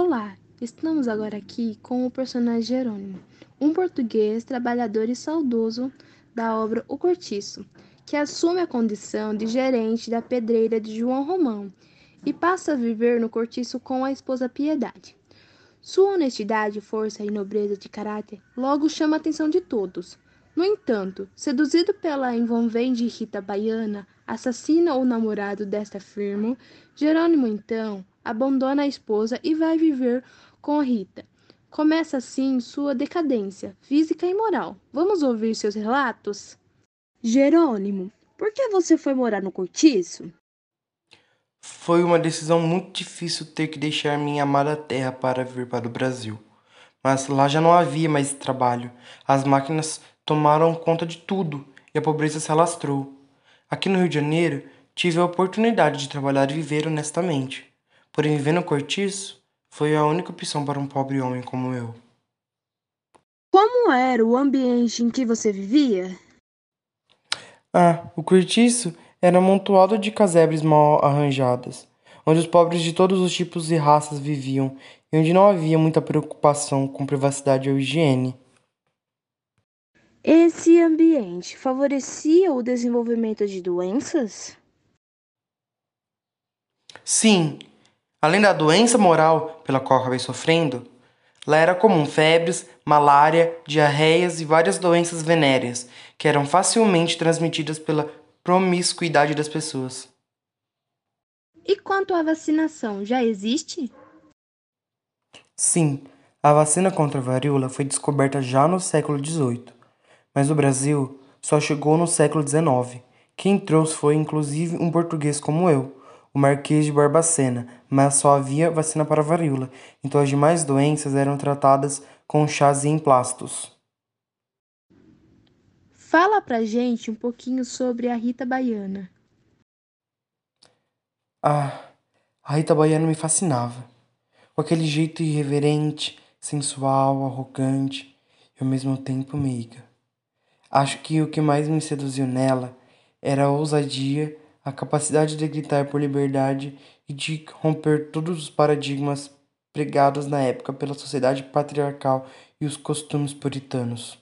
Olá, estamos agora aqui com o personagem Jerônimo, um português trabalhador e saudoso da obra O Cortiço, que assume a condição de gerente da pedreira de João Romão e passa a viver no cortiço com a esposa Piedade. Sua honestidade, força e nobreza de caráter logo chama a atenção de todos. No entanto, seduzido pela envolvente Rita Baiana, assassina o namorado desta firma, Jerônimo então abandona a esposa e vai viver com Rita. Começa assim sua decadência física e moral. Vamos ouvir seus relatos? Jerônimo, por que você foi morar no cortiço? Foi uma decisão muito difícil ter que deixar minha amada terra para vir para o Brasil. Mas lá já não havia mais trabalho. As máquinas tomaram conta de tudo e a pobreza se alastrou. Aqui no Rio de Janeiro, tive a oportunidade de trabalhar e viver honestamente. Porém, viver no cortiço foi a única opção para um pobre homem como eu. Como era o ambiente em que você vivia? Ah, o cortiço era amontoado de casebres mal arranjadas, onde os pobres de todos os tipos e raças viviam e onde não havia muita preocupação com privacidade ou higiene. Esse ambiente favorecia o desenvolvimento de doenças? Sim, Além da doença moral pela qual acabei sofrendo, lá era comum febres, malária, diarreias e várias doenças venéreas que eram facilmente transmitidas pela promiscuidade das pessoas. E quanto à vacinação, já existe? Sim, a vacina contra a varíola foi descoberta já no século XVIII, mas o Brasil só chegou no século XIX. Quem trouxe foi inclusive um português como eu, o Marquês de Barbacena, mas só havia vacina para varíola, então as demais doenças eram tratadas com chás e emplastos. Fala pra gente um pouquinho sobre a Rita Baiana. Ah, a Rita Baiana me fascinava. Com aquele jeito irreverente, sensual, arrogante e ao mesmo tempo meiga. Acho que o que mais me seduziu nela era a ousadia a capacidade de gritar por liberdade e de romper todos os paradigmas pregados na época pela sociedade patriarcal e os costumes puritanos.